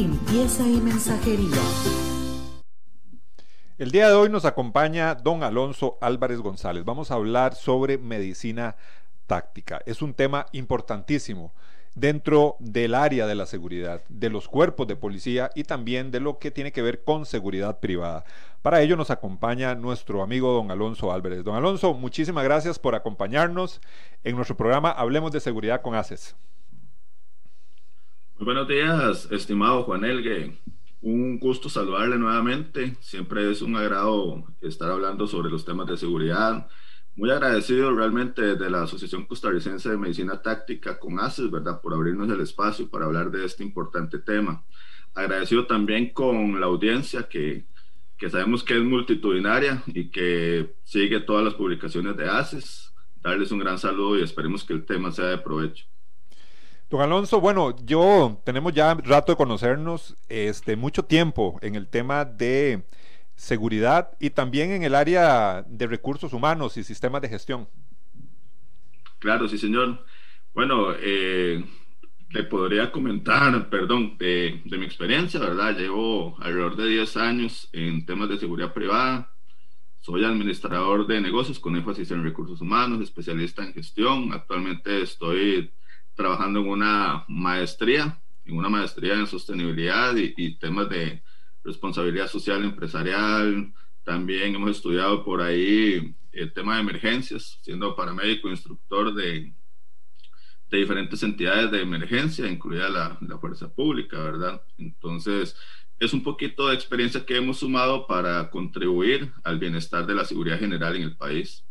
y mensajería. El día de hoy nos acompaña don Alonso Álvarez González. Vamos a hablar sobre medicina táctica. Es un tema importantísimo dentro del área de la seguridad, de los cuerpos de policía y también de lo que tiene que ver con seguridad privada. Para ello nos acompaña nuestro amigo don Alonso Álvarez. Don Alonso, muchísimas gracias por acompañarnos en nuestro programa Hablemos de Seguridad con ACES. Buenos días, estimado Juan Elgue. Un gusto saludarle nuevamente. Siempre es un agrado estar hablando sobre los temas de seguridad. Muy agradecido realmente de la Asociación Costarricense de Medicina Táctica con ACES, ¿verdad? Por abrirnos el espacio para hablar de este importante tema. Agradecido también con la audiencia que, que sabemos que es multitudinaria y que sigue todas las publicaciones de ACES. Darles un gran saludo y esperemos que el tema sea de provecho. Don Alonso, bueno, yo tenemos ya rato de conocernos, este, mucho tiempo en el tema de seguridad y también en el área de recursos humanos y sistemas de gestión. Claro, sí, señor. Bueno, eh, le podría comentar, perdón, de, de, mi experiencia, ¿verdad? Llevo alrededor de 10 años en temas de seguridad privada. Soy administrador de negocios con énfasis en recursos humanos, especialista en gestión. Actualmente estoy trabajando en una maestría, en una maestría en sostenibilidad y, temas de responsabilidad social empresarial. También hemos estudiado por ahí el tema de emergencias, siendo paramédico, instructor de, de diferentes entidades de emergencia, incluida la, la, fuerza pública, ¿verdad? Entonces, es un poquito de experiencia que hemos sumado para contribuir al bienestar de la seguridad general en el país.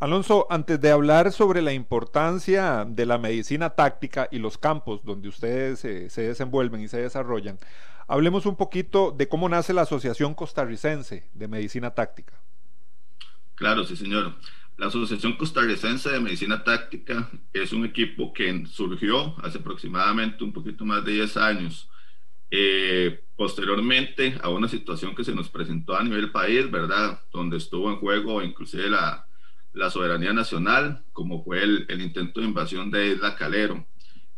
Alonso, antes de hablar sobre la importancia de la medicina táctica y los campos donde ustedes se desenvuelven y se desarrollan, hablemos un poquito de cómo nace la Asociación Costarricense de Medicina Táctica. Claro, sí, señor. La Asociación Costarricense de Medicina Táctica es un equipo que surgió hace aproximadamente un poquito más de 10 años. Eh, posteriormente a una situación que se nos presentó a nivel país, ¿verdad? Donde estuvo en juego inclusive la, la soberanía nacional, como fue el, intento de invasión de Isla Calero.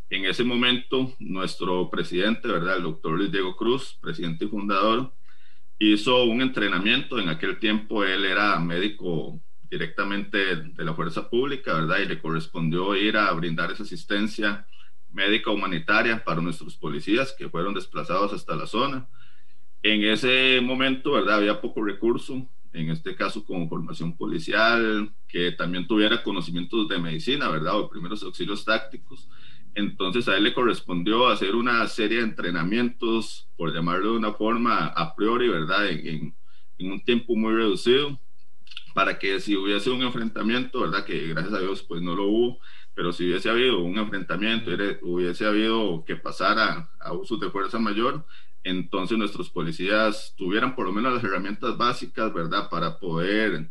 En ese momento, nuestro presidente, ¿verdad? El doctor Luis Diego Cruz, presidente y fundador, hizo un entrenamiento. En aquel tiempo él era médico directamente de la fuerza pública, ¿verdad? Y le correspondió ir a brindar esa asistencia médica humanitaria para nuestros policías que fueron desplazados hasta la zona. En ese momento, ¿verdad? Había poco recurso en este caso con formación policial, que también tuviera conocimientos de medicina, ¿verdad? O primeros auxilios tácticos. Entonces a él le correspondió hacer una serie de entrenamientos, por llamarlo de una forma a priori, ¿verdad? En, en, un tiempo muy reducido, para que si hubiese un enfrentamiento, ¿verdad? Que gracias a Dios pues no lo hubo, pero si hubiese habido un enfrentamiento, hubiese habido que pasar a, a usos de fuerza mayor, entonces nuestros policías tuvieran por lo menos las herramientas básicas, ¿verdad? Para poder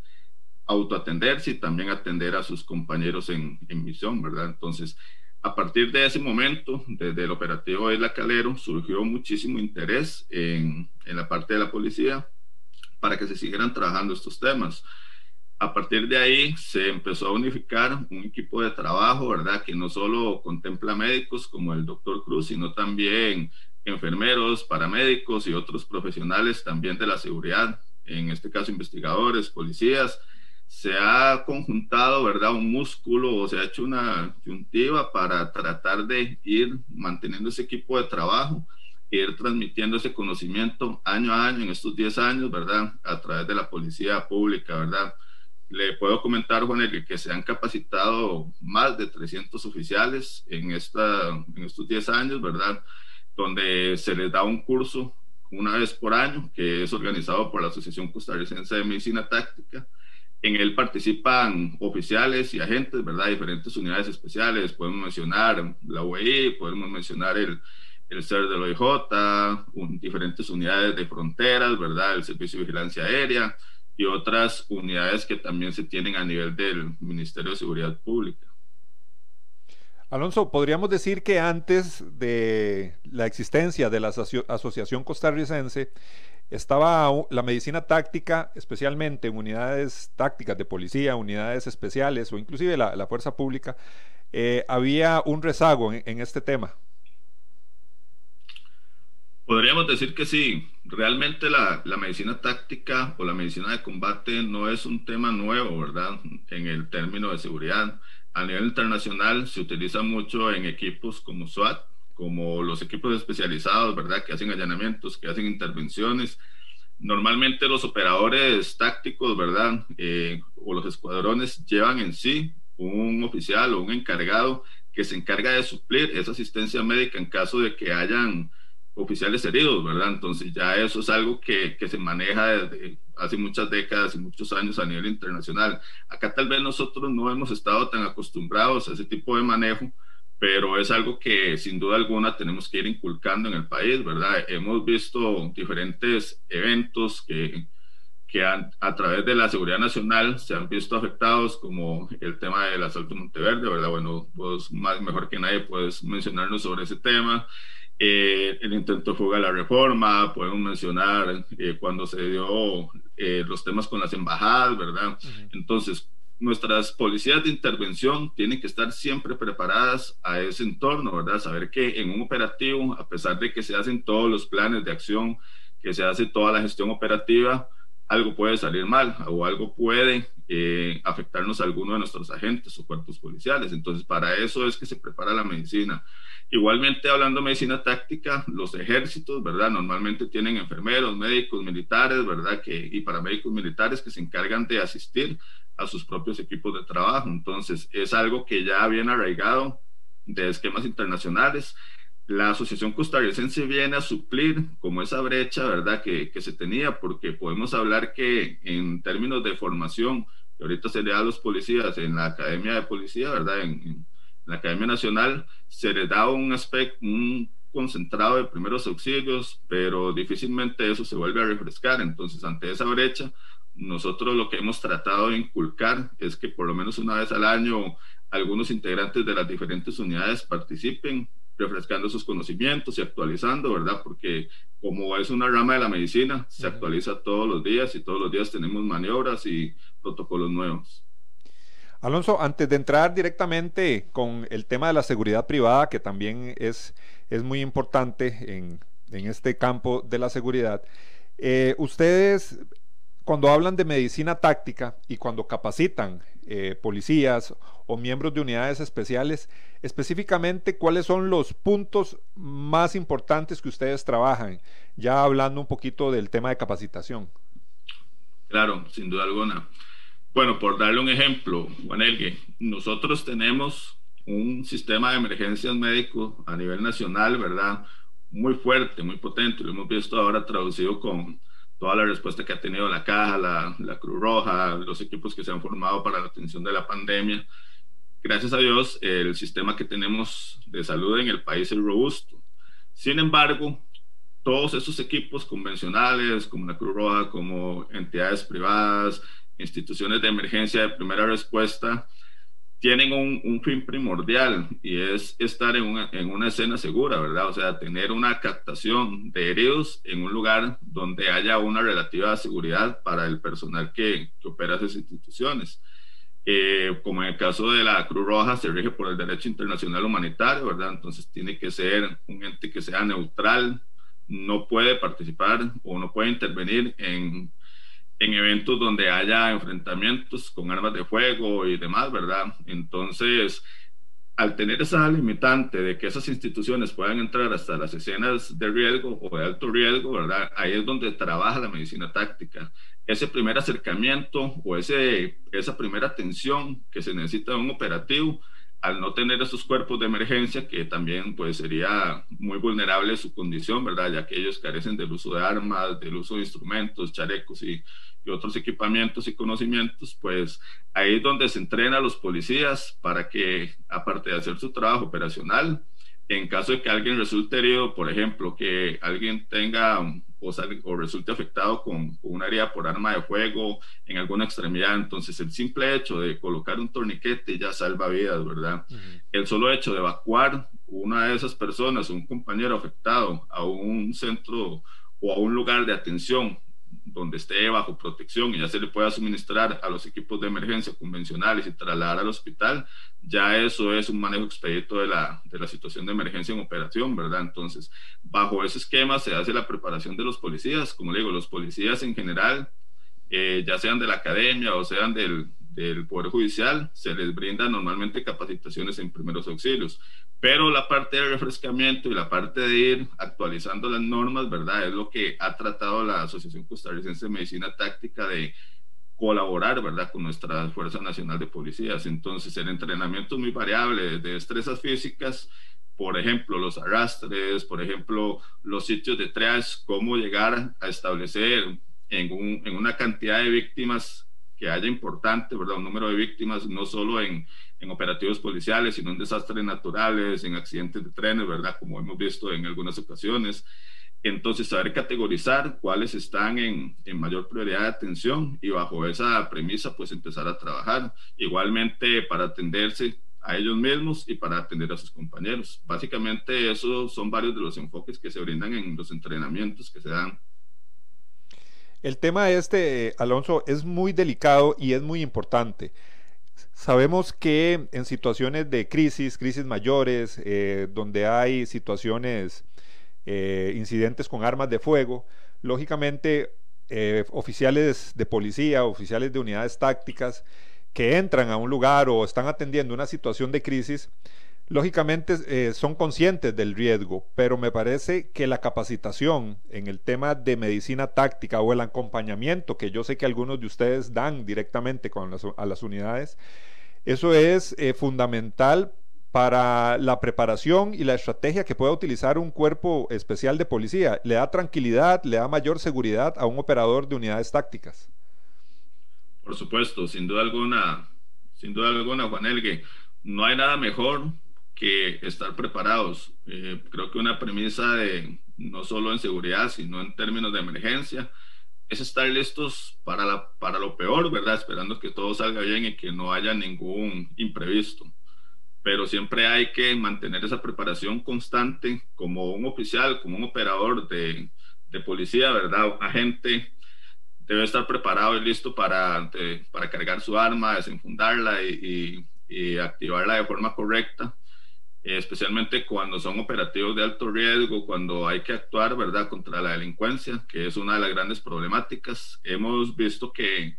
autoatenderse y también atender a sus compañeros en, en misión, ¿verdad? Entonces, a partir de ese momento, desde el operativo de La Calero, surgió muchísimo interés en, en la parte de la policía para que se siguieran trabajando estos temas. A partir de ahí se empezó a unificar un equipo de trabajo, ¿verdad? Que no solo contempla médicos como el doctor Cruz, sino también enfermeros, paramédicos y otros profesionales también de la seguridad, en este caso investigadores, policías, se ha conjuntado, ¿verdad? Un músculo o se ha hecho una juntiva para tratar de ir manteniendo ese equipo de trabajo, ir transmitiendo ese conocimiento año a año en estos 10 años, ¿verdad? A través de la policía pública, ¿verdad? Le puedo comentar, Juan, el que se han capacitado más de 300 oficiales en, esta, en estos 10 años, ¿verdad? Donde se les da un curso una vez por año que es organizado por la Asociación Costarricense de Medicina Táctica, En él participan oficiales y agentes, ¿verdad? Diferentes unidades especiales. Podemos mencionar la UEI, podemos mencionar el, el CER del OIJ, diferentes unidades de fronteras, ¿verdad? El Servicio de Vigilancia Aérea y otras unidades que también se tienen a nivel del Ministerio de Seguridad Pública. Alonso, podríamos decir que antes de la existencia de la Asociación Costarricense, estaba la medicina táctica, especialmente en unidades tácticas de policía, unidades especiales o inclusive la, fuerza pública, eh, había un rezago en, este tema. Podríamos decir que sí. Realmente la, la, medicina táctica o la medicina de combate no es un tema nuevo, ¿verdad? En el término de seguridad. A nivel internacional se utiliza mucho en equipos como SWAT, como los equipos especializados, ¿verdad? Que hacen allanamientos, que hacen intervenciones. Normalmente los operadores tácticos, ¿verdad? Eh, o los escuadrones llevan en sí un oficial o un encargado que se encarga de suplir esa asistencia médica en caso de que hayan oficiales heridos, ¿verdad? Entonces ya eso es algo que, que, se maneja desde hace muchas décadas y muchos años a nivel internacional. Acá tal vez nosotros no hemos estado tan acostumbrados a ese tipo de manejo, pero es algo que sin duda alguna tenemos que ir inculcando en el país, ¿verdad? Hemos visto diferentes eventos que, que han, a través de la seguridad nacional se han visto afectados, como el tema del asalto Monteverde, ¿verdad? Bueno, vos más mejor que nadie puedes mencionarnos sobre ese tema. Eh, el intento de fuga de la reforma, podemos mencionar eh, cuando se dio eh, los temas con las embajadas, ¿verdad? Entonces, nuestras policías de intervención tienen que estar siempre preparadas a ese entorno, ¿verdad? Saber que en un operativo, a pesar de que se hacen todos los planes de acción, que se hace toda la gestión operativa, algo puede salir mal o algo puede eh, afectarnos a alguno de nuestros agentes o cuerpos policiales. Entonces, para eso es que se prepara la medicina. Igualmente, hablando de medicina táctica, los ejércitos, ¿verdad? Normalmente tienen enfermeros, médicos, militares, ¿verdad? Que, y paramédicos militares que se encargan de asistir a sus propios equipos de trabajo. Entonces, es algo que ya viene arraigado de esquemas internacionales. La Asociación Costarricense viene a suplir como esa brecha, ¿verdad?, que, que se tenía, porque podemos hablar que en términos de formación, que ahorita se le da a los policías en la Academia de Policía, ¿verdad?, en, en la Academia Nacional, se les da un aspecto, un concentrado de primeros auxilios, pero difícilmente eso se vuelve a refrescar. Entonces, ante esa brecha, nosotros lo que hemos tratado de inculcar es que por lo menos una vez al año algunos integrantes de las diferentes unidades participen refrescando sus conocimientos y actualizando, ¿verdad? Porque como es una rama de la medicina, se actualiza todos los días y todos los días tenemos maniobras y protocolos nuevos. Alonso, antes de entrar directamente con el tema de la seguridad privada, que también es, es muy importante en, en este campo de la seguridad, eh, ustedes cuando hablan de medicina táctica y cuando capacitan eh, policías o miembros de unidades especiales, específicamente cuáles son los puntos más importantes que ustedes trabajan, ya hablando un poquito del tema de capacitación. Claro, sin duda alguna. Bueno, por darle un ejemplo, Juan Elgue, nosotros tenemos un sistema de emergencias médicos a nivel nacional, ¿verdad? Muy fuerte, muy potente. Lo hemos visto ahora traducido con toda la respuesta que ha tenido la Caja, la, la, Cruz Roja, los equipos que se han formado para la atención de la pandemia. Gracias a Dios, el sistema que tenemos de salud en el país es robusto. Sin embargo, todos esos equipos convencionales, como la Cruz Roja, como entidades privadas, instituciones de emergencia de primera respuesta, tienen un, fin primordial y es estar en una, en una, escena segura, ¿verdad? O sea, tener una captación de heridos en un lugar donde haya una relativa seguridad para el personal que, que opera esas instituciones. Eh, como en el caso de la Cruz Roja, se rige por el derecho internacional humanitario, ¿verdad? Entonces tiene que ser un ente que sea neutral, no puede participar o no puede intervenir en en eventos donde haya enfrentamientos con armas de fuego y demás, ¿verdad? Entonces, al tener esa limitante de que esas instituciones puedan entrar hasta las escenas de riesgo o de alto riesgo, ¿verdad? Ahí es donde trabaja la medicina táctica. Ese primer acercamiento o ese, esa primera atención que se necesita en un operativo, al no tener esos cuerpos de emergencia, que también pues sería muy vulnerable su condición, ¿verdad? Ya que ellos carecen del uso de armas, del uso de instrumentos, chalecos y, otros equipamientos y conocimientos, pues ahí es donde se entrena a los policías para que, aparte de hacer su trabajo operacional, en caso de que alguien resulte herido, por ejemplo, que alguien tenga o, o resulte afectado con, una herida por arma de fuego en alguna extremidad, entonces el simple hecho de colocar un torniquete ya salva vidas, ¿verdad? El solo hecho de evacuar una de esas personas, un compañero afectado, a un centro o a un lugar de atención donde esté bajo protección y ya se le pueda suministrar a los equipos de emergencia convencionales y trasladar al hospital, ya eso es un manejo expedito de la, de la situación de emergencia en operación, ¿verdad? Entonces, bajo ese esquema se hace la preparación de los policías, como le digo, los policías en general, eh, ya sean de la academia o sean del, del Poder Judicial, se les brinda normalmente capacitaciones en primeros auxilios. Pero la parte de refrescamiento y la parte de ir actualizando las normas, ¿verdad? Es lo que ha tratado la Asociación Costarricense de Medicina Táctica de colaborar, ¿verdad? Con nuestra Fuerza Nacional de Policías. Entonces, el entrenamiento es muy variable, de destrezas físicas, por ejemplo, los arrastres, por ejemplo, los sitios de triage, cómo llegar a establecer en, un, en una cantidad de víctimas que haya importante, ¿verdad? Un número de víctimas, no solo en, en operativos policiales, sino en desastres naturales, en accidentes de trenes, ¿verdad? Como hemos visto en algunas ocasiones. Entonces, saber categorizar cuáles están en, en, mayor prioridad de atención y bajo esa premisa, pues empezar a trabajar. Igualmente, para atenderse a ellos mismos y para atender a sus compañeros. Básicamente, esos son varios de los enfoques que se brindan en los entrenamientos que se dan el tema este, Alonso, es muy delicado y es muy importante. Sabemos que en situaciones de crisis, crisis mayores, eh, donde hay situaciones, eh, incidentes con armas de fuego, lógicamente eh, oficiales de policía, oficiales de unidades tácticas que entran a un lugar o están atendiendo una situación de crisis, lógicamente eh, son conscientes del riesgo, pero me parece que la capacitación en el tema de medicina táctica o el acompañamiento que yo sé que algunos de ustedes dan directamente con a las unidades, eso es eh, fundamental para la preparación y la estrategia que pueda utilizar un cuerpo especial de policía. Le da tranquilidad, le da mayor seguridad a un operador de unidades tácticas. Por supuesto, sin duda alguna, sin duda alguna, Juan Elgue, no hay nada mejor que estar preparados. Eh, creo que una premisa de no solo en seguridad, sino en términos de emergencia, es estar listos para, la, para lo peor, ¿verdad? Esperando que todo salga bien y que no haya ningún imprevisto. Pero siempre hay que mantener esa preparación constante como un oficial, como un operador de, de policía, ¿verdad? Agente debe estar preparado y listo para, para cargar su arma, desenfundarla y, y, y activarla de forma correcta especialmente cuando son operativos de alto riesgo, cuando hay que actuar, ¿verdad?, contra la delincuencia, que es una de las grandes problemáticas. Hemos visto que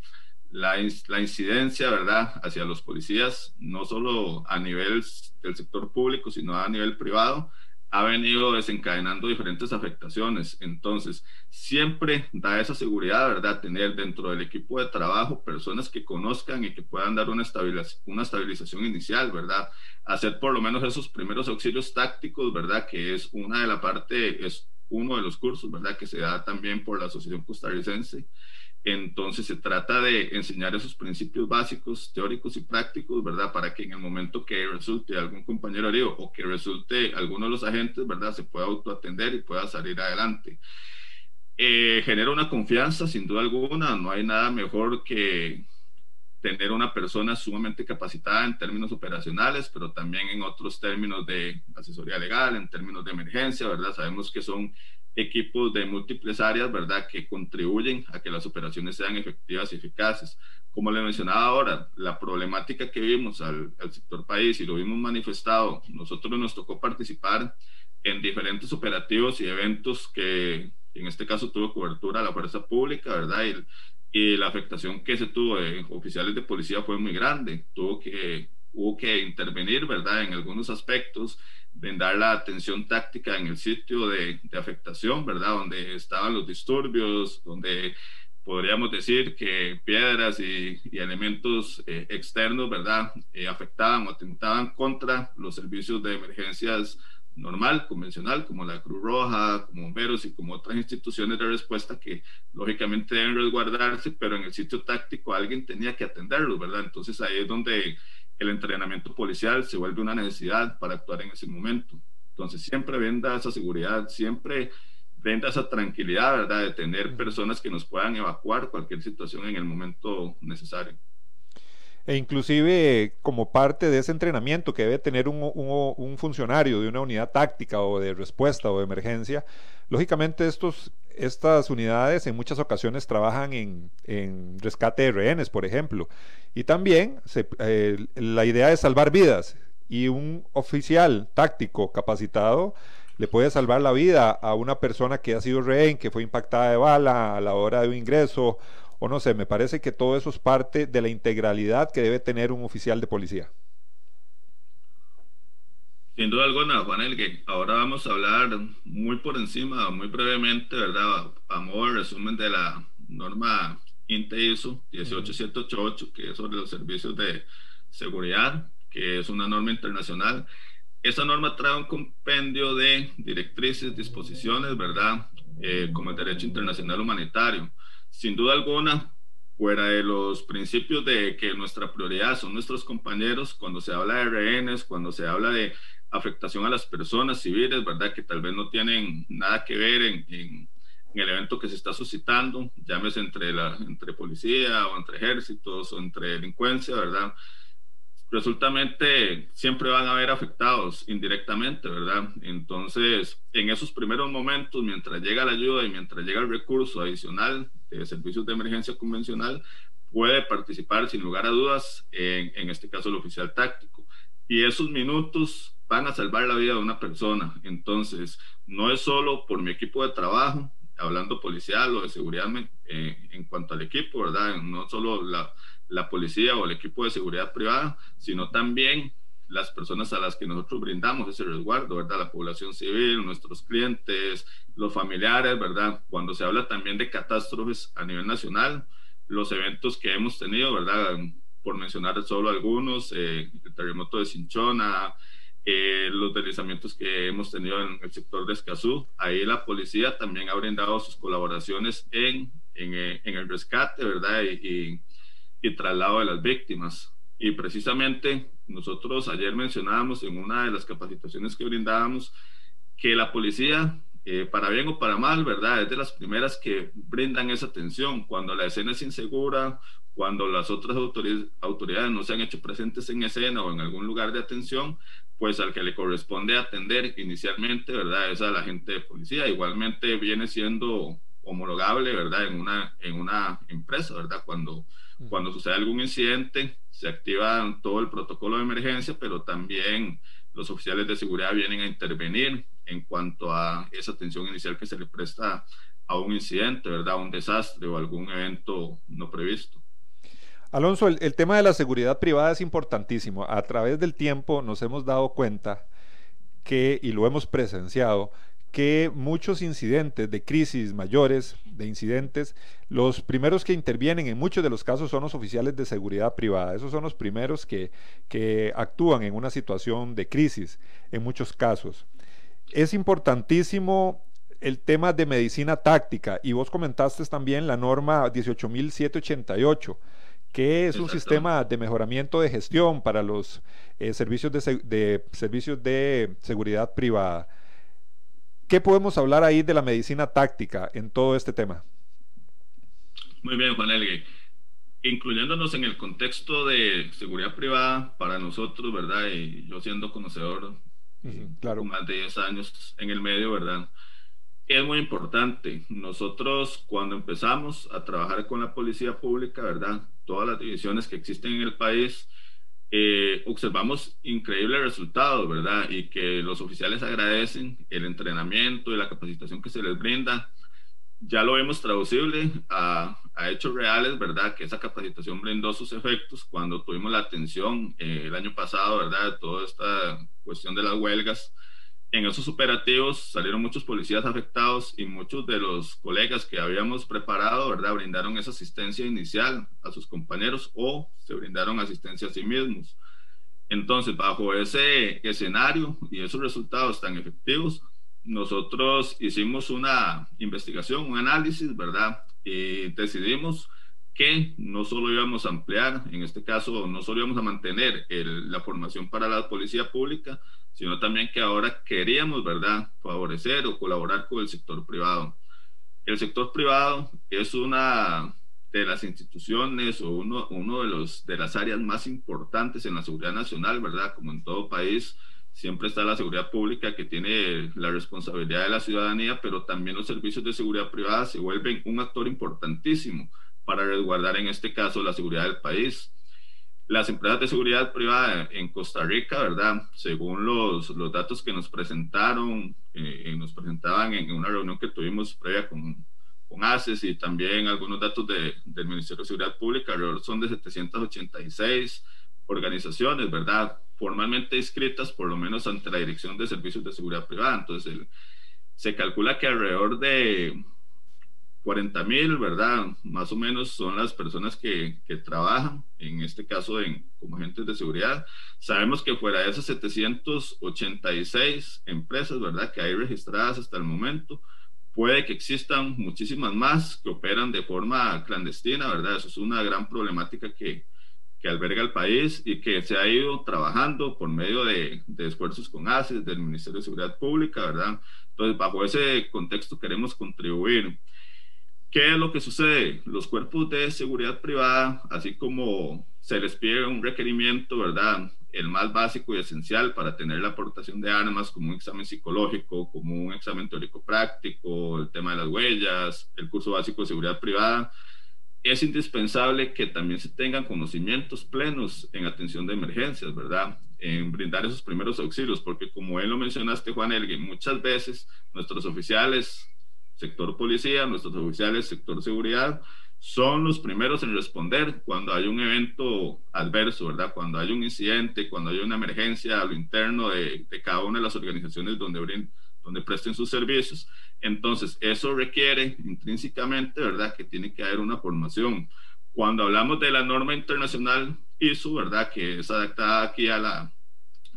la, la incidencia, ¿verdad?, hacia los policías, no solo a nivel del sector público, sino a nivel privado, ha venido desencadenando diferentes afectaciones. Entonces, siempre da esa seguridad, ¿verdad? Tener dentro del equipo de trabajo personas que conozcan y que puedan dar una, estabilización, una estabilización inicial, ¿verdad? Hacer por lo menos esos primeros auxilios tácticos, ¿verdad? Que es una de la parte, es uno de los cursos, ¿verdad? Que se da también por la Asociación Costarricense entonces se trata de enseñar esos principios básicos, teóricos y prácticos, ¿verdad? Para que en el momento que resulte algún compañero herido o que resulte alguno de los agentes, ¿verdad? Se pueda autoatender y pueda salir adelante. Eh, genera una confianza, sin duda alguna. No hay nada mejor que tener una persona sumamente capacitada en términos operacionales, pero también en otros términos de asesoría legal, en términos de emergencia, ¿verdad? Sabemos que son equipos de múltiples áreas, ¿verdad?, que contribuyen a que las operaciones sean efectivas y eficaces. Como le mencionaba ahora, la problemática que vimos al, al sector país y lo vimos manifestado, nosotros nos tocó participar en diferentes operativos y eventos que en este caso tuvo cobertura a la fuerza pública, ¿verdad? Y, y la afectación que se tuvo en oficiales de policía fue muy grande. Tuvo que, hubo que intervenir, ¿verdad? En algunos aspectos brindar la atención táctica en el sitio de, de, afectación, ¿verdad? Donde estaban los disturbios, donde podríamos decir que piedras y, elementos eh, externos, ¿verdad?, eh, afectaban o atentaban contra los servicios de emergencias normal, convencional, como la Cruz Roja, como bomberos y como otras instituciones de respuesta que lógicamente deben resguardarse, pero en el sitio táctico alguien tenía que atenderlos, ¿verdad? Entonces ahí es donde el entrenamiento policial se vuelve una necesidad para actuar en ese momento. Entonces siempre venda esa seguridad, siempre brinda esa tranquilidad, ¿verdad? De tener personas que nos puedan evacuar cualquier situación en el momento necesario. E inclusive como parte de ese entrenamiento que debe tener un, un, funcionario de una unidad táctica o de respuesta o de emergencia, lógicamente estos, estas unidades en muchas ocasiones trabajan en, rescate de rehenes, por ejemplo, y también se, eh, la idea es salvar vidas y un oficial táctico capacitado le puede salvar la vida a una persona que ha sido rehén, que fue impactada de bala a la hora de un ingreso, o no sé, me parece que todo eso es parte de la integralidad que debe tener un oficial de policía. Sin duda alguna, Juan Elgue. Ahora vamos a hablar muy por encima, muy brevemente, ¿verdad? A modo de resumen de la norma INTE ISO 18788, que es sobre los servicios de seguridad, que es una norma internacional esa norma trae un compendio de directrices, disposiciones, ¿verdad? Eh, como el derecho internacional humanitario. Sin duda alguna, fuera de los principios de que nuestra prioridad son nuestros compañeros, cuando se habla de rehenes, cuando se habla de afectación a las personas civiles, ¿verdad? Que tal vez no tienen nada que ver en, el evento que se está suscitando, llámese entre, la, entre policía o entre ejércitos o entre delincuencia, ¿verdad? resultamente siempre van a haber afectados indirectamente, ¿verdad? Entonces, en esos primeros momentos, mientras llega la ayuda y mientras llega el recurso adicional de servicios de emergencia convencional, puede participar sin lugar a dudas, en este caso el oficial táctico. Y esos minutos van a salvar la vida de una persona. Entonces, no es solo por mi equipo de trabajo, hablando policial o de seguridad eh, en cuanto al equipo, ¿verdad? No solo la, la policía o el equipo de seguridad privada, sino también las personas a las que nosotros brindamos ese resguardo, ¿verdad? La población civil, nuestros clientes, los familiares, ¿verdad? Cuando se habla también de catástrofes a nivel nacional, los eventos que hemos tenido, ¿verdad? Por mencionar solo algunos, eh, el terremoto de Cinchona, eh, los deslizamientos que hemos tenido en el sector de Escazú, ahí la policía también ha brindado sus colaboraciones en, en, eh, en el rescate, ¿verdad? y y traslado de las víctimas. Y precisamente nosotros ayer mencionábamos en una de las capacitaciones que brindábamos que la policía, eh, para bien o para mal, ¿verdad? Es de las primeras que brindan esa atención. Cuando la escena es insegura, cuando las otras autoridades no se han hecho presentes en escena o en algún lugar de atención, pues al que le corresponde atender inicialmente, ¿verdad? Es a la gente de policía. Igualmente viene siendo homologable, ¿verdad? En una, en una empresa, ¿verdad? Cuando cuando sucede algún incidente, se activa todo el protocolo de emergencia, pero también los oficiales de seguridad vienen a intervenir en cuanto a esa atención inicial que se le presta a un incidente, ¿verdad? Un desastre o algún evento no previsto. Alonso, el, tema de la seguridad privada es importantísimo. A través del tiempo nos hemos dado cuenta que, y lo hemos presenciado, que muchos incidentes de crisis mayores, de incidentes, los primeros que intervienen en muchos de los casos son los oficiales de seguridad privada. Esos son los primeros que, que actúan en una situación de crisis en muchos casos. Es importantísimo el tema de medicina táctica y vos comentaste también la norma 18.788 que es un sistema de mejoramiento de gestión para los eh, servicios, de, de, servicios de seguridad privada. ¿Qué podemos hablar ahí de la medicina táctica en todo este tema? Muy bien, Juan Elgue. Incluyéndonos en el contexto de seguridad privada, para nosotros, ¿verdad? Y yo siendo conocedor claro. más de 10 años en el medio, ¿verdad? Es muy importante. Nosotros cuando empezamos a trabajar con la policía pública, ¿verdad? Todas las divisiones que existen en el país, eh, observamos increíbles resultados, ¿verdad? Y que los oficiales agradecen el entrenamiento y la capacitación que se les brinda. Ya lo vemos traducible a, a hechos reales, ¿verdad? Que esa capacitación brindó sus efectos cuando tuvimos la atención eh, el año pasado, ¿verdad? De toda esta cuestión de las huelgas en esos operativos salieron muchos policías afectados y muchos de los colegas que habíamos preparado, ¿verdad? Brindaron esa asistencia inicial a sus compañeros o se brindaron asistencia a sí mismos. Entonces, bajo ese escenario y esos resultados tan efectivos, nosotros hicimos una investigación, un análisis, ¿verdad? Y decidimos que no solo íbamos a ampliar, en este caso, no solo íbamos a mantener la formación para la policía pública, sino también que ahora queríamos, ¿verdad?, favorecer o colaborar con el sector privado. El sector privado es una de las instituciones o uno, uno de, los, de las áreas más importantes en la seguridad nacional, ¿verdad? Como en todo país, siempre está la seguridad pública que tiene la responsabilidad de la ciudadanía, pero también los servicios de seguridad privada se vuelven un actor importantísimo para resguardar en este caso la seguridad del país. Las empresas de seguridad privada en Costa Rica, ¿verdad? Según los, los datos que nos presentaron, eh, nos presentaban en una reunión que tuvimos previa con, con ACES y también algunos datos de, del Ministerio de Seguridad Pública, alrededor son de 786 organizaciones, ¿verdad? Formalmente inscritas, por lo menos ante la Dirección de Servicios de Seguridad Privada. Entonces, se calcula que alrededor de 40 mil, ¿verdad? Más o menos son las personas que, que trabajan, en este caso en, como agentes de seguridad. Sabemos que fuera de esas 786 empresas, ¿verdad? Que hay registradas hasta el momento, Puede que existan muchísimas más que operan de forma clandestina, ¿verdad? Eso es una gran problemática que, que alberga el país y que se ha ido trabajando por medio de, de esfuerzos con ACES, del Ministerio de Seguridad Pública, ¿verdad? Entonces, bajo ese contexto queremos contribuir. ¿Qué es lo que sucede? Los cuerpos de seguridad privada, así como se les pide un requerimiento, ¿verdad? el más básico y esencial para tener la aportación de armas, como un examen psicológico, como un examen teórico práctico, el tema de las huellas, el curso básico de seguridad privada, es indispensable que también se tengan conocimientos plenos en atención de emergencias, ¿verdad? En brindar esos primeros auxilios, porque como él lo mencionaste, Juan Elgin, muchas veces nuestros oficiales, sector policía, nuestros oficiales, sector seguridad, son los primeros en responder cuando hay un evento adverso, ¿verdad? Cuando hay un incidente, cuando hay una emergencia a lo interno de, cada una de las organizaciones donde, donde presten sus servicios. Entonces, eso requiere intrínsecamente, ¿verdad? Que tiene que haber una formación. Cuando hablamos de la norma internacional ISO, ¿verdad? Que es adaptada aquí a la,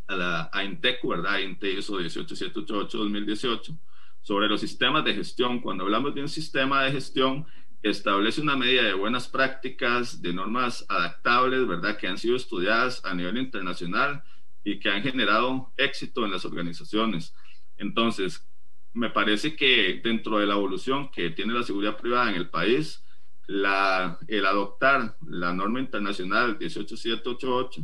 a la a INTECU, ¿verdad? INTE ISO 18788-2018, sobre los sistemas de gestión. Cuando hablamos de un sistema de gestión, establece una medida de buenas prácticas, de normas adaptables, ¿verdad? Que han sido estudiadas a nivel internacional y que han generado éxito en las organizaciones. Entonces, me parece que dentro de la evolución que tiene la seguridad privada en el país, la, el adoptar la norma internacional 18788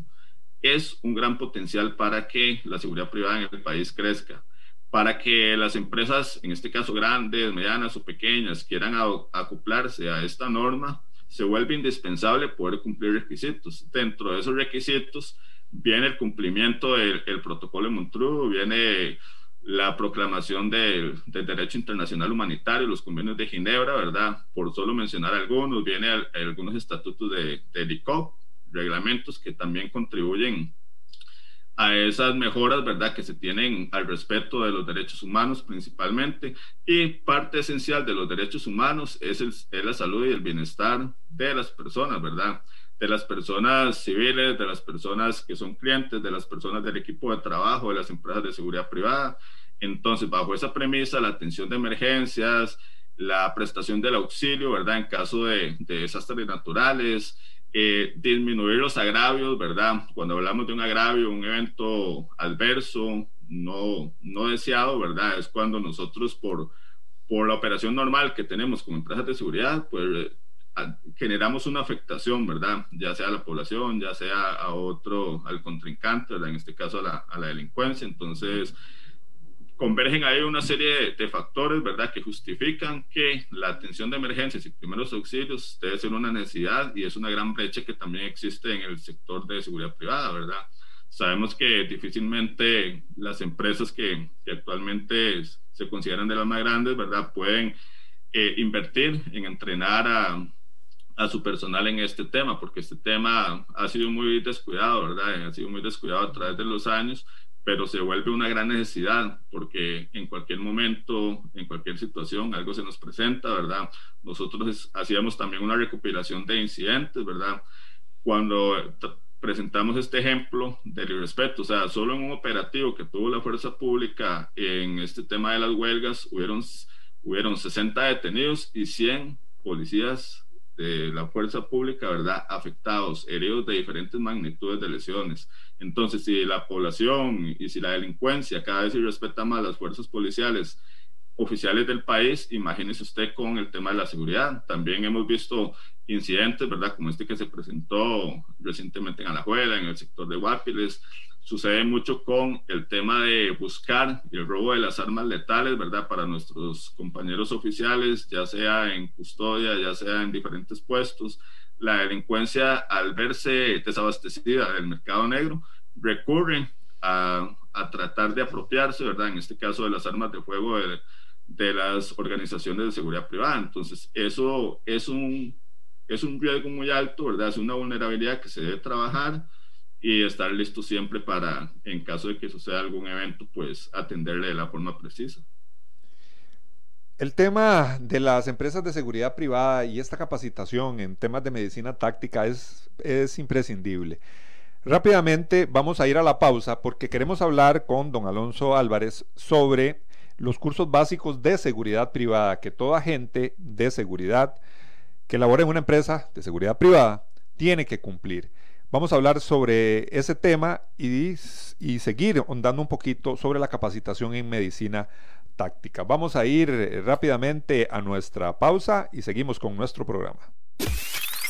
es un gran potencial para que la seguridad privada en el país crezca para que las empresas, en este caso grandes, medianas o pequeñas, quieran acoplarse a esta norma, se vuelve indispensable poder cumplir requisitos. Dentro de esos requisitos viene el cumplimiento del protocolo de Montreux, viene la proclamación del, derecho internacional humanitario, los convenios de Ginebra, ¿verdad? Por solo mencionar algunos, viene algunos estatutos de, de ICOP, reglamentos que también contribuyen a esas mejoras, ¿verdad?, que se tienen al respeto de los derechos humanos principalmente. Y parte esencial de los derechos humanos es, la salud y el bienestar de las personas, ¿verdad? De las personas civiles, de las personas que son clientes, de las personas del equipo de trabajo, de las empresas de seguridad privada. Entonces, bajo esa premisa, la atención de emergencias, la prestación del auxilio, ¿verdad? En caso de desastres naturales, eh, disminuir los agravios, ¿verdad? Cuando hablamos de un agravio, un evento adverso, no, no deseado, ¿verdad? Es cuando nosotros por, por la operación normal que tenemos como empresas de seguridad, pues generamos una afectación, ¿verdad? Ya sea a la población, ya sea a otro, al contrincante, ¿verdad? En este caso a la, a la delincuencia. Entonces, convergen ahí una serie de, factores, ¿verdad?, que justifican que la atención de emergencias y primeros auxilios debe ser una necesidad y es una gran brecha que también existe en el sector de seguridad privada, ¿verdad? Sabemos que difícilmente las empresas que, actualmente se consideran de las más grandes, ¿verdad?, pueden eh, invertir en entrenar a, a su personal en este tema, porque este tema ha sido muy descuidado, ¿verdad? Ha sido muy descuidado a través de los años pero se vuelve una gran necesidad porque en cualquier momento, en cualquier situación, algo se nos presenta, ¿verdad? Nosotros hacíamos también una recopilación de incidentes, ¿verdad? Cuando presentamos este ejemplo del irrespeto, o sea, solo en un operativo que tuvo la fuerza pública en este tema de las huelgas, hubieron, hubieron 60 detenidos y 100 policías de la fuerza pública, ¿verdad? Afectados, heridos de diferentes magnitudes de lesiones. Entonces, si la población y si la delincuencia cada vez irrespeta más las fuerzas policiales oficiales del país, imagínese usted con el tema de la seguridad. También hemos visto incidentes, ¿verdad? Como este que se presentó recientemente en Alajuela, en el sector de Guapiles, sucede mucho con el tema de buscar el robo de las armas letales, ¿verdad? Para nuestros compañeros oficiales, ya sea en custodia, ya sea en diferentes puestos. La delincuencia, al verse desabastecida del mercado negro, recurre a, a tratar de apropiarse, ¿verdad? En este caso de las armas de fuego de, de las organizaciones de seguridad privada. Entonces, eso es un, es un riesgo muy alto, ¿verdad? Es una vulnerabilidad que se debe trabajar y estar listo siempre para, en caso de que suceda algún evento, pues atenderle de la forma precisa. El tema de las empresas de seguridad privada y esta capacitación en temas de medicina táctica es, es imprescindible. Rápidamente vamos a ir a la pausa porque queremos hablar con don Alonso Álvarez sobre los cursos básicos de seguridad privada que toda agente de seguridad que labora en una empresa de seguridad privada tiene que cumplir. Vamos a hablar sobre ese tema y, seguir ondando un poquito sobre la capacitación en medicina táctica. Vamos a ir rápidamente a nuestra pausa y seguimos con nuestro programa.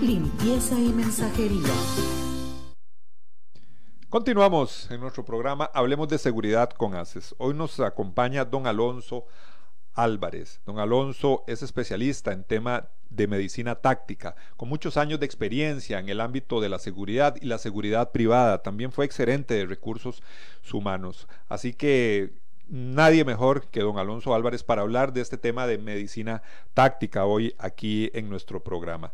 limpieza y mensajería. Continuamos en nuestro programa Hablemos de Seguridad con ACES. Hoy nos acompaña don Alonso Álvarez. Don Alonso es especialista en tema de medicina táctica, con muchos años de experiencia en el ámbito de la seguridad y la seguridad privada. También fue excelente de recursos humanos. Así que nadie mejor que don Alonso Álvarez para hablar de este tema de medicina táctica hoy aquí en nuestro programa.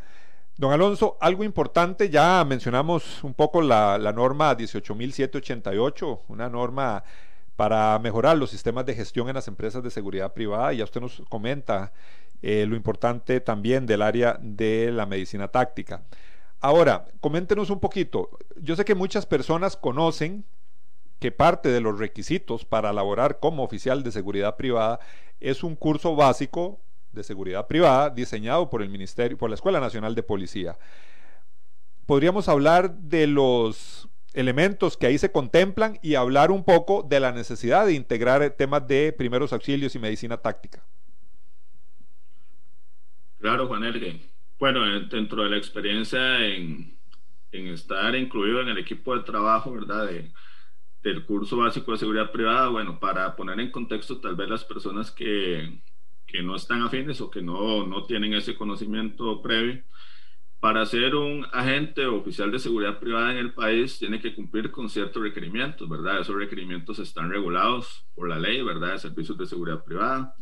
Don Alonso, algo importante, ya mencionamos un poco la, norma 18.788, una norma para mejorar los sistemas de gestión en las empresas de seguridad privada. Y ya usted nos comenta eh, lo importante también del área de la medicina táctica. Ahora, coméntenos un poquito. Yo sé que muchas personas conocen que parte de los requisitos para laborar como oficial de seguridad privada es un curso básico de Seguridad Privada diseñado por el Ministerio, por la Escuela Nacional de Policía. Podríamos hablar de los elementos que ahí se contemplan y hablar un poco de la necesidad de integrar temas de primeros auxilios y medicina táctica. Claro, Juan Elgue. Bueno, dentro de la experiencia en, en estar incluido en el equipo de trabajo, ¿verdad? del curso básico de seguridad privada, bueno, para poner en contexto tal vez las personas que, que no están afines o que no, no tienen ese conocimiento previo, para ser un agente oficial de seguridad privada en el país tiene que cumplir con ciertos requerimientos, ¿verdad? Esos requerimientos están regulados por la ley, ¿verdad? De servicios de seguridad privada.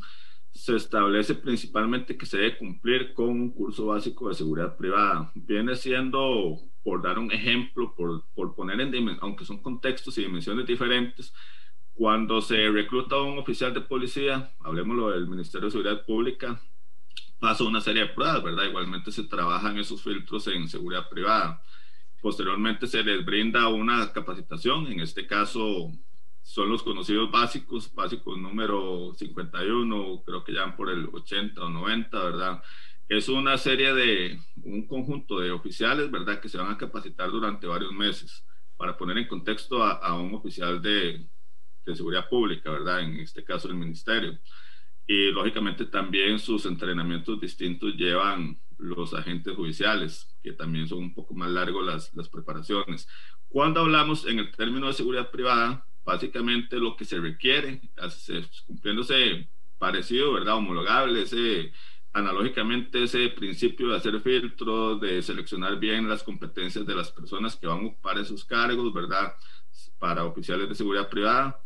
Se establece principalmente que se debe cumplir con un curso básico de seguridad privada. Viene siendo, por dar un ejemplo, por, por poner en, aunque son contextos y dimensiones diferentes, cuando se recluta a un oficial de policía, hablemoslo del Ministerio de Seguridad Pública, pasa una serie de pruebas, ¿verdad? Igualmente se trabajan esos filtros en seguridad privada. Posteriormente se les brinda una capacitación, en este caso son los conocidos básicos, básicos número 51, creo que ya por el 80 o 90, ¿verdad? Es una serie de, un conjunto de oficiales, ¿verdad? Que se van a capacitar durante varios meses para poner en contexto a un oficial de, de Seguridad Pública, ¿verdad? En este caso el Ministerio. Y lógicamente también sus entrenamientos distintos llevan los agentes judiciales, que también son un poco más largos las, las preparaciones. Cuando hablamos en el término de seguridad privada, básicamente lo que se requiere, cumpliéndose parecido, ¿verdad? Homologable, ese, analógicamente ese principio de hacer filtros, de seleccionar bien las competencias de las personas que van a ocupar esos cargos, ¿verdad? Para oficiales de seguridad privada.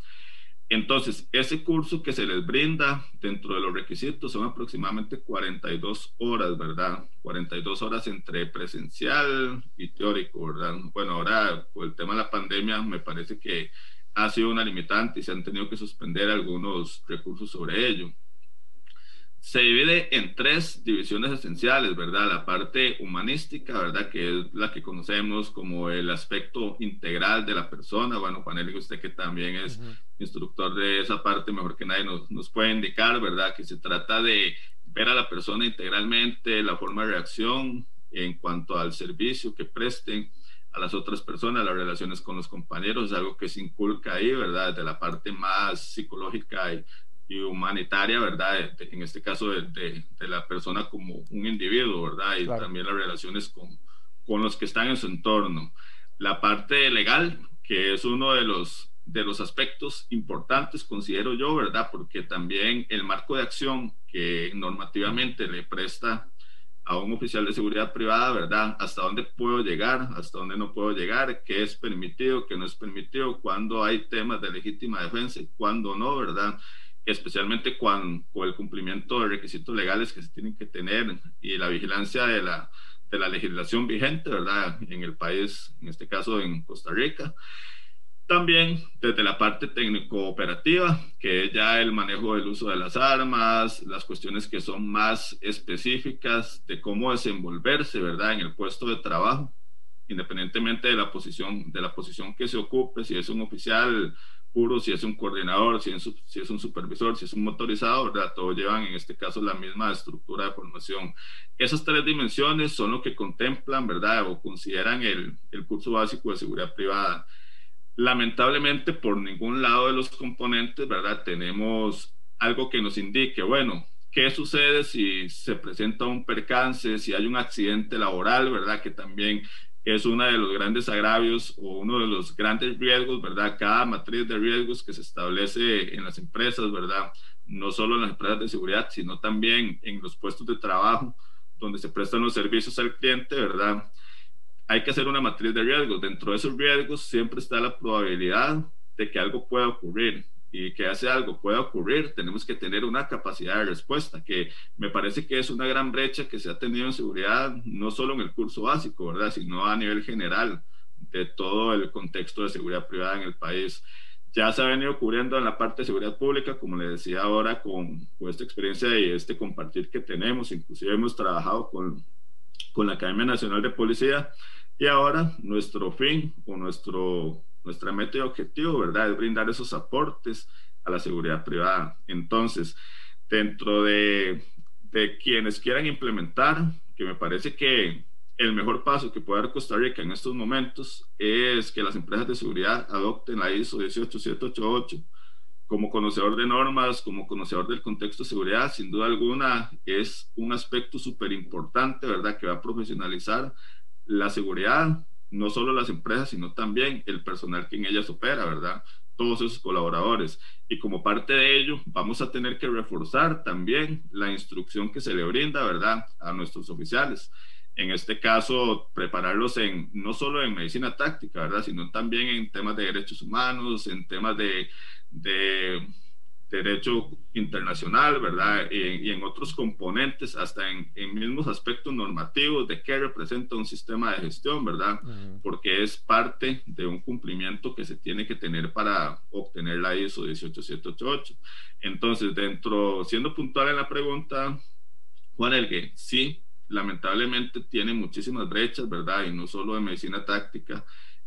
Entonces, ese curso que se les brinda dentro de los requisitos son aproximadamente 42 horas, ¿verdad? 42 horas entre presencial y teórico, ¿verdad? Bueno, ahora por el tema de la pandemia me parece que ha sido una limitante y se han tenido que suspender algunos recursos sobre ello. Se divide en tres divisiones esenciales, ¿verdad? La parte humanística, ¿verdad? Que es la que conocemos como el aspecto integral de la persona. Bueno, Juan usted que también es instructor de esa parte, mejor que nadie nos, nos puede indicar, ¿verdad? Que se trata de ver a la persona integralmente, la forma de reacción en cuanto al servicio que presten, a las otras personas, las relaciones con los compañeros, es algo que se inculca ahí, ¿verdad? De la parte más psicológica y, humanitaria, ¿verdad? en este caso de, de, la persona como un individuo, ¿verdad? Y también las relaciones con, con los que están en su entorno. La parte legal, que es uno de los, de los aspectos importantes, considero yo, ¿verdad? Porque también el marco de acción que normativamente le presta a un oficial de seguridad privada, ¿verdad? ¿Hasta dónde puedo llegar? ¿Hasta dónde no puedo llegar? ¿Qué es permitido? ¿Qué no es permitido? ¿Cuándo hay temas de legítima defensa y cuándo no, ¿verdad? Especialmente cuando, con el cumplimiento de requisitos legales que se tienen que tener y la vigilancia de la, de la legislación vigente, ¿verdad? En el país, en este caso en Costa Rica. También desde la parte técnico-operativa, que es ya el manejo del uso de las armas, las cuestiones que son más específicas de cómo desenvolverse, ¿verdad? En el puesto de trabajo, independientemente de la posición, de la posición que se ocupe, si es un oficial puro, si es un coordinador, si es, si es un supervisor, si es un motorizado, ¿verdad? Todos llevan en este caso la misma estructura de formación. Esas tres dimensiones son lo que contemplan, ¿verdad? O consideran el, el curso básico de seguridad privada lamentablemente por ningún lado de los componentes, ¿verdad? Tenemos algo que nos indique, bueno, ¿qué sucede si se presenta un percance, si hay un accidente laboral, ¿verdad? Que también es uno de los grandes agravios o uno de los grandes riesgos, ¿verdad? Cada matriz de riesgos que se establece en las empresas, ¿verdad? No solo en las empresas de seguridad, sino también en los puestos de trabajo donde se prestan los servicios al cliente, ¿verdad? hay que hacer una matriz de riesgos. Dentro de esos riesgos siempre está la probabilidad de que algo pueda ocurrir y que hace algo pueda ocurrir, tenemos que tener una capacidad de respuesta, que me parece que es una gran brecha que se ha tenido en seguridad, no solo en el curso básico, ¿verdad?, sino a nivel general de todo el contexto de seguridad privada en el país. Ya se ha venido ocurriendo en la parte de seguridad pública, como le decía ahora, con, con esta experiencia y este compartir que tenemos, inclusive hemos trabajado con, con la Academia Nacional de Policía, y ahora nuestro fin o nuestro, nuestra meta y objetivo, ¿verdad? Es brindar esos aportes a la seguridad privada. Entonces, dentro de, quienes quieran implementar, que me parece que el mejor paso que puede dar Costa Rica en estos momentos es que las empresas de seguridad adopten la ISO 18788 como conocedor de normas, como conocedor del contexto de seguridad, sin duda alguna es un aspecto súper importante, ¿verdad? Que va a profesionalizar la seguridad, no solo las empresas, sino también el personal que en ellas opera, ¿verdad? Todos esos colaboradores. Y como parte de ello, vamos a tener que reforzar también la instrucción que se le brinda, ¿verdad?, a nuestros oficiales. En este caso, prepararlos en, no solo en medicina táctica, ¿verdad?, sino también en temas de derechos humanos, en temas de derecho internacional, ¿verdad? Y, en otros componentes, hasta en, mismos aspectos normativos de qué representa un sistema de gestión, ¿verdad? Porque es parte de un cumplimiento que se tiene que tener para obtener la ISO 18788. Entonces, dentro, siendo puntual en la pregunta, Juan Elgue, sí, lamentablemente tiene muchísimas brechas, ¿verdad? Y no solo de medicina táctica,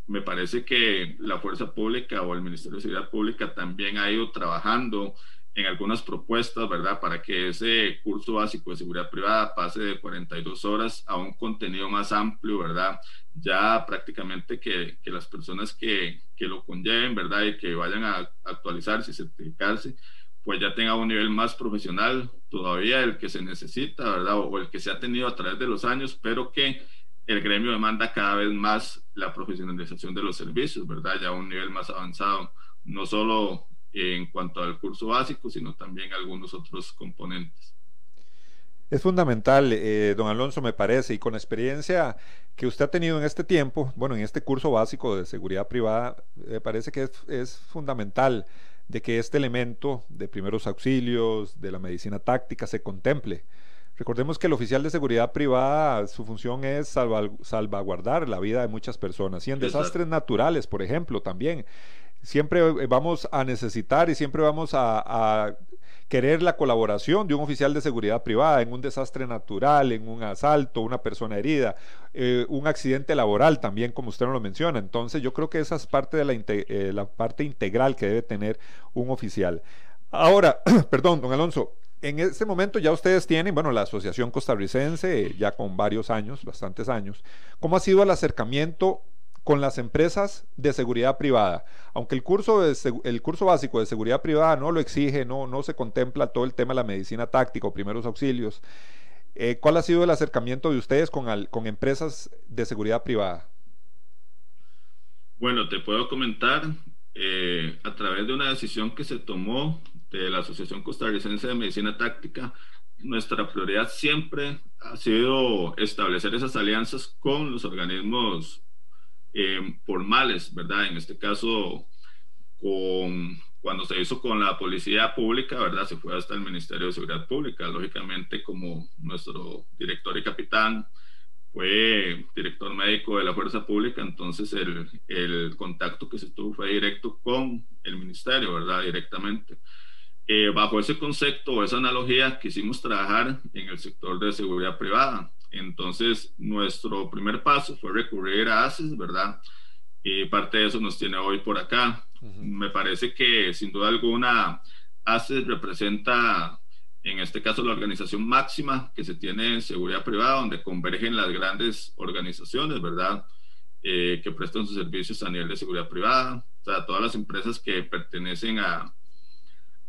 me parece que la Fuerza Pública o el Ministerio de Seguridad Pública también ha ido trabajando en algunas propuestas, ¿verdad? Para que ese curso básico de seguridad privada pase de 42 horas a un contenido más amplio, ¿verdad? Ya prácticamente que, que las personas que, que, lo conlleven, ¿verdad? Y que vayan a actualizarse y certificarse, pues ya tenga un nivel más profesional todavía el que se necesita, ¿verdad? O el que se ha tenido a través de los años, pero que el gremio demanda cada vez más la profesionalización de los servicios, ¿verdad? Ya a un nivel más avanzado. no solo en cuanto al curso básico, sino también algunos otros componentes. Es fundamental, eh, don Alonso, me parece, y con la experiencia que usted ha tenido en este tiempo, bueno, en este curso básico de seguridad privada, me parece que es, es fundamental de que este elemento de primeros auxilios, de la medicina táctica, se contemple. Recordemos que el oficial de seguridad privada, su función es salvaguardar la vida de muchas personas y en desastres naturales, por ejemplo, también. Siempre vamos a necesitar y siempre vamos a querer la colaboración de un oficial de seguridad privada en un desastre natural, en un asalto, una persona herida, eh, un accidente laboral también, como usted nos lo menciona. Entonces yo creo que esa es parte de la, eh, la parte integral que debe tener un oficial. Ahora, perdón, don Alonso, en este momento ya ustedes tienen, bueno, la Asociación Costarricense, ya con varios años, bastantes años. ¿Cómo ha sido el acercamiento con las empresas de seguridad privada. Aunque el curso, de, el curso básico de seguridad privada no lo exige, no, no se contempla todo el tema de la medicina táctica o primeros auxilios, eh, ¿cuál ha sido el acercamiento de ustedes con, con empresas de seguridad privada? Bueno, te puedo comentar eh, a través de una decisión que se tomó de la Asociación Costarricense de Medicina Táctica, nuestra prioridad siempre ha sido establecer esas alianzas con los organismos eh, formales, ¿verdad? En este caso, con, cuando se hizo con la policía pública, ¿verdad? Se fue hasta el Ministerio de Seguridad Pública, lógicamente como nuestro director y capitán fue director médico de la Fuerza Pública, entonces el, el contacto que se tuvo fue directo con el ministerio, ¿verdad? Directamente. Eh, bajo ese concepto o esa analogía quisimos trabajar en el sector de seguridad privada. Entonces, nuestro primer paso fue recurrir a ACES, ¿verdad? Y parte de eso nos tiene hoy por acá. Me parece que, sin duda alguna, ACES representa, en este caso, la organización máxima que se tiene en seguridad privada, donde convergen las grandes organizaciones, ¿verdad? Eh, que prestan sus servicios a nivel de seguridad privada. O sea, todas las empresas que pertenecen a,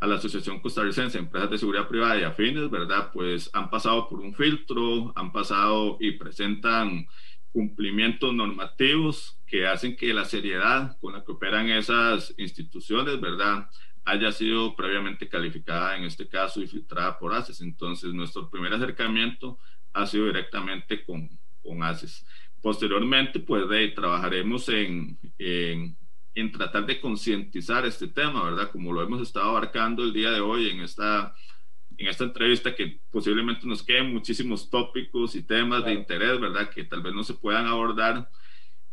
a la Asociación Costarricense de Empresas de Seguridad Privada y afines, ¿verdad? Pues han pasado por un filtro, han pasado y presentan cumplimientos normativos que hacen que la seriedad con la que operan esas instituciones, ¿verdad? haya sido previamente calificada en este caso y filtrada por ACES. Entonces, nuestro primer acercamiento ha sido directamente con, con ACES. Posteriormente, pues trabajaremos en, en en tratar de concientizar este tema, ¿verdad? Como lo hemos estado abarcando el día de hoy en esta, en esta entrevista, que posiblemente nos queden muchísimos tópicos y temas de interés, ¿verdad? Que tal vez no se puedan abordar.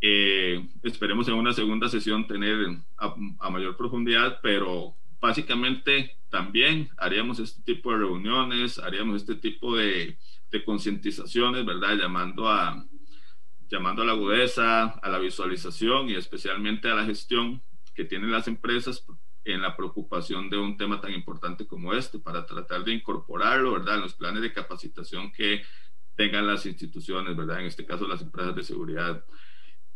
Eh, esperemos en una segunda sesión tener a, mayor profundidad, pero básicamente también haríamos este tipo de reuniones, haríamos este tipo de, de concientizaciones, ¿verdad? Llamando a, llamando a la agudeza, a la visualización y especialmente a la gestión que tienen las empresas en la preocupación de un tema tan importante como este, para tratar de incorporarlo, ¿verdad?, en los planes de capacitación que tengan las instituciones, ¿verdad?, en este caso las empresas de seguridad.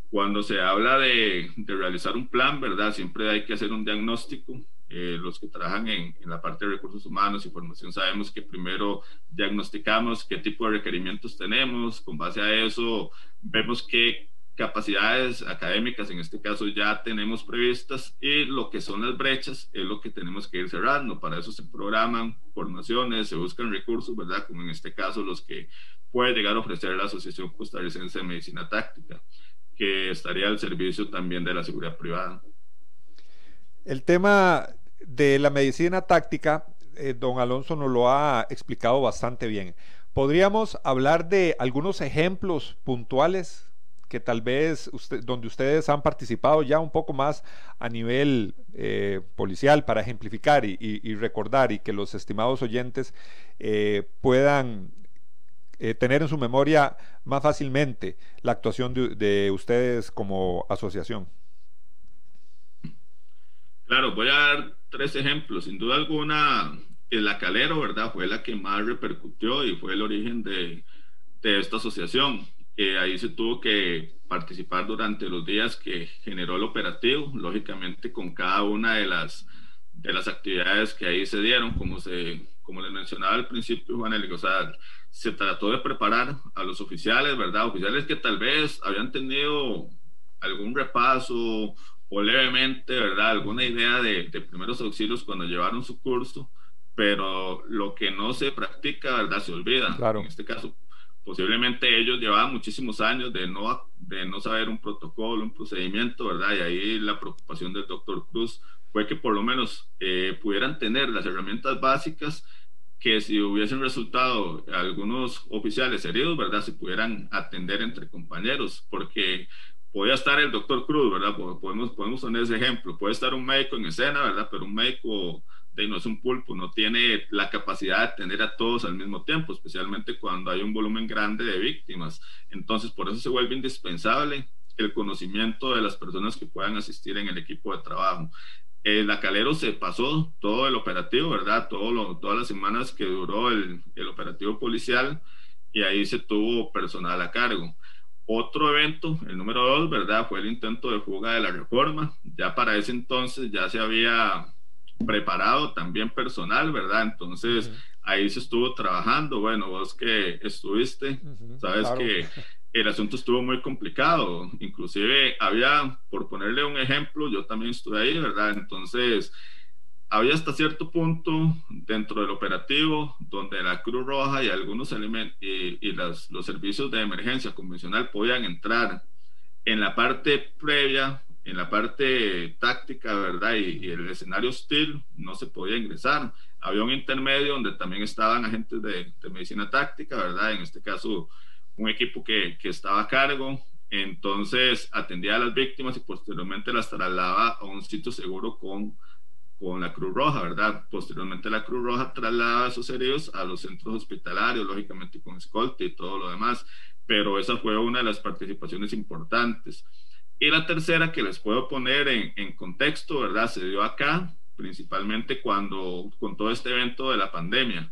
Cuando se habla de, de realizar un plan, ¿verdad?, siempre hay que hacer un diagnóstico eh, los que trabajan en, en, la parte de recursos humanos y formación sabemos que primero diagnosticamos qué tipo de requerimientos tenemos, con base a eso vemos qué capacidades académicas en este caso ya tenemos previstas y lo que son las brechas es lo que tenemos que ir cerrando. Para eso se programan formaciones, se buscan recursos, ¿verdad? Como en este caso los que puede llegar a ofrecer la Asociación Costarricense de Medicina Táctica, que estaría al servicio también de la seguridad privada. El tema de la medicina táctica, eh, don Alonso nos lo ha explicado bastante bien. ¿Podríamos hablar de algunos ejemplos puntuales que tal vez donde ustedes han participado ya un poco más a nivel eh, policial para ejemplificar y, recordar y que los estimados oyentes eh, puedan tener en su memoria más fácilmente la actuación de ustedes como asociación? Claro, voy a dar tres ejemplos. Sin duda alguna, el Acalero, ¿verdad? Fue la que más repercutió y fue el origen de, de esta asociación. ahí se tuvo que participar durante los días que generó el operativo, lógicamente con cada una de las, de las actividades que ahí se dieron, como, se, como les mencionaba al principio, Juan o sea, se trató de preparar a los oficiales, ¿verdad? Oficiales que tal vez habían tenido algún repaso o levemente, ¿verdad? Alguna idea de, de primeros auxilios cuando llevaron su curso, pero lo que no se practica, ¿verdad? Se olvida. Claro. En este caso, posiblemente ellos llevaban muchísimos años de no, de no saber un protocolo, un procedimiento, ¿verdad? Y ahí la preocupación del doctor Cruz fue que por lo menos eh, pudieran tener las herramientas básicas que si hubiesen resultado algunos oficiales heridos, ¿verdad? Se pudieran atender entre compañeros, porque podía estar el doctor Cruz, ¿verdad? Podemos, podemos poner ese ejemplo. Puede estar un médico en escena, ¿verdad? Pero un médico de no es un pulpo, no tiene la capacidad de atender a todos al mismo tiempo, especialmente cuando hay un volumen grande de víctimas. Entonces, por eso se vuelve indispensable el conocimiento de las personas que puedan asistir en el equipo de trabajo. El Acalero se pasó todo el operativo, ¿verdad? Todo lo, todas las semanas que duró el, el operativo policial y ahí se tuvo personal a cargo. Otro evento, el número dos, ¿verdad? Fue el intento de fuga de la reforma. Ya para ese entonces ya se había preparado también personal, ¿verdad? Entonces ahí se estuvo trabajando. Bueno, vos que estuviste, sabes que el asunto estuvo muy complicado. Inclusive había, por ponerle un ejemplo, yo también estuve ahí, ¿verdad? Entonces había hasta cierto punto dentro del operativo donde la Cruz Roja y algunos elementos y, y las, los servicios de emergencia convencional podían entrar en la parte previa en la parte táctica, ¿verdad? Y, el escenario hostil no se podía ingresar. Había un intermedio donde también estaban agentes de, medicina táctica, ¿verdad? En este caso, un equipo que, que, estaba a cargo. Entonces, atendía a las víctimas y posteriormente las trasladaba a un sitio seguro con, con la Cruz Roja, ¿verdad? Posteriormente la Cruz Roja trasladaba a esos heridos a los centros hospitalarios, lógicamente con escolta y todo lo demás. Pero esa fue una de las participaciones importantes. Y la tercera que les puedo poner en, en, contexto, ¿verdad? Se dio acá, principalmente cuando, con todo este evento de la pandemia.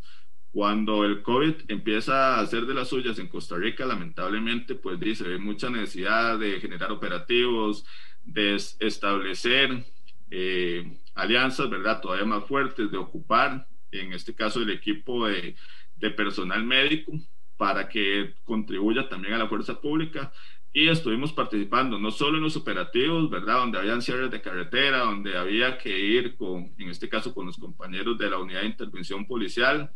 Cuando el COVID empieza a hacer de las suyas en Costa Rica, lamentablemente, pues dice, hay mucha necesidad de generar operativos, de establecer eh, alianzas, ¿verdad? Todavía más fuertes, de ocupar, en este caso, el equipo de, de personal médico para que contribuya también a la fuerza pública y estuvimos participando no solo en los operativos, ¿verdad? Donde habían cierres de carretera, donde había que ir con, en este caso, con los compañeros de la unidad de intervención policial.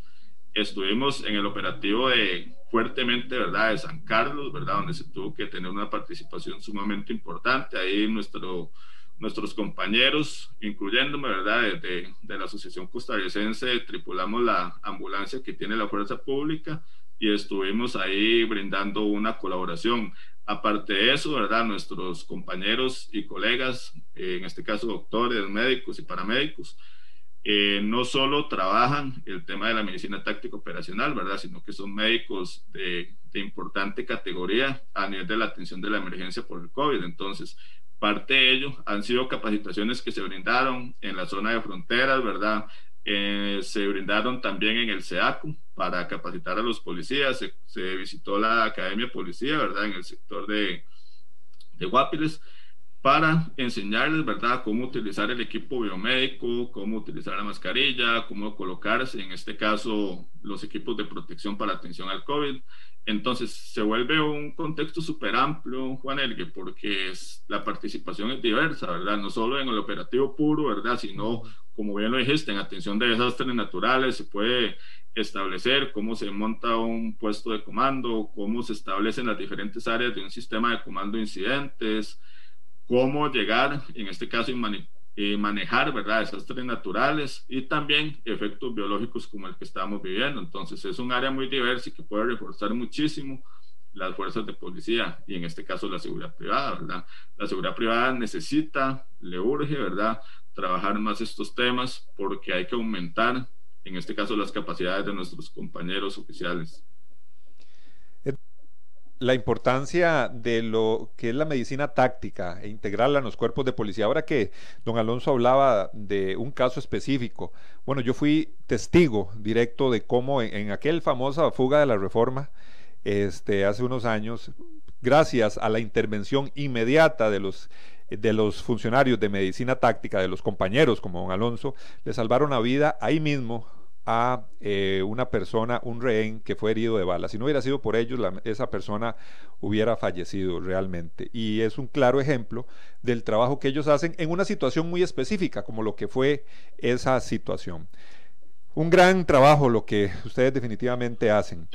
Estuvimos en el operativo de fuertemente, ¿verdad? De San Carlos, ¿verdad? Donde se tuvo que tener una participación sumamente importante. Ahí nuestro, nuestros compañeros, incluyéndome, ¿verdad? De, de la Asociación Costarricense, tripulamos la ambulancia que tiene la Fuerza Pública y estuvimos ahí brindando una colaboración. Aparte de eso, ¿verdad? Nuestros compañeros y colegas, eh, en este caso doctores, médicos y paramédicos, eh, no solo trabajan el tema de la medicina táctica operacional, ¿verdad? Sino que son médicos de, de importante categoría a nivel de la atención de la emergencia por el COVID. Entonces, parte de ello han sido capacitaciones que se brindaron en la zona de fronteras, ¿verdad? Eh, se brindaron también en el SEACU para capacitar a los policías, se, visitó la Academia de Policía, ¿verdad? En el sector de, de Guapiles, para enseñarles, ¿verdad?, cómo utilizar el equipo biomédico, cómo utilizar la mascarilla, cómo colocarse, en este caso, los equipos de protección para atención al COVID. Entonces, se vuelve un contexto súper amplio, Juan Elgue, porque es, la participación es diversa, ¿verdad? No solo en el operativo puro, ¿verdad? Sino, como bien lo dijiste, en atención de desastres naturales se puede establecer cómo se monta un puesto de comando, cómo se establecen las diferentes áreas de un sistema de comando de incidentes, cómo llegar, en este caso, y, manejar, ¿verdad?, desastres naturales y también efectos biológicos como el que estamos viviendo. Entonces, es un área muy diversa y que puede reforzar muchísimo las fuerzas de policía y en este caso la seguridad privada, ¿verdad? La seguridad privada necesita, le urge, ¿verdad?, trabajar más estos temas porque hay que aumentar, en este caso, las capacidades de nuestros compañeros oficiales la importancia de lo que es la medicina táctica e integrarla en los cuerpos de policía. Ahora que don Alonso hablaba de un caso específico, bueno, yo fui testigo directo de cómo en, en aquel famosa fuga de la reforma, este, hace unos años, gracias a la intervención inmediata de los de los funcionarios de medicina táctica, de los compañeros como don Alonso, le salvaron la vida ahí mismo a eh, una persona, un rehén que fue herido de bala. Si no hubiera sido por ellos, esa persona hubiera fallecido realmente. Y es un claro ejemplo del trabajo que ellos hacen en una situación muy específica, como lo que fue esa situación. Un gran trabajo lo que ustedes definitivamente hacen.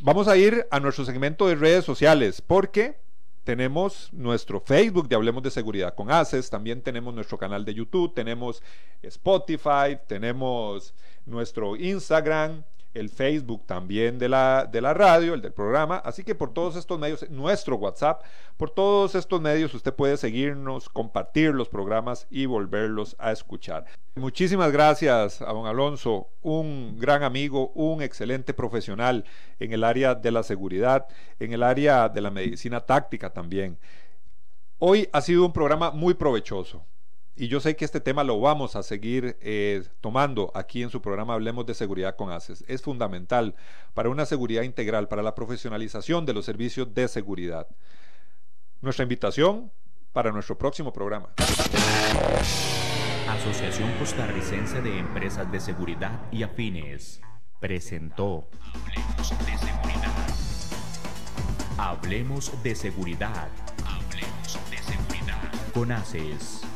Vamos a ir a nuestro segmento de redes sociales porque tenemos nuestro Facebook de Hablemos de Seguridad con ACES, también tenemos nuestro canal de YouTube, tenemos Spotify, tenemos nuestro Instagram, el Facebook también de la, de la radio, el del programa. Así que por todos estos medios, nuestro WhatsApp, por todos estos medios usted puede seguirnos, compartir los programas y volverlos a escuchar. Muchísimas gracias a don Alonso, un gran amigo, un excelente profesional en el área de la seguridad, en el área de la medicina táctica también. Hoy ha sido un programa muy provechoso y yo sé que este tema lo vamos a seguir eh, tomando aquí en su programa Hablemos de Seguridad con ACES. Es fundamental para una seguridad integral, para la profesionalización de los servicios de seguridad. Nuestra invitación para nuestro próximo programa. Asociación Costarricense de Empresas de Seguridad y Afines presentó Hablemos de Seguridad. Hablemos de Seguridad. Hablemos de Seguridad. Con ACES.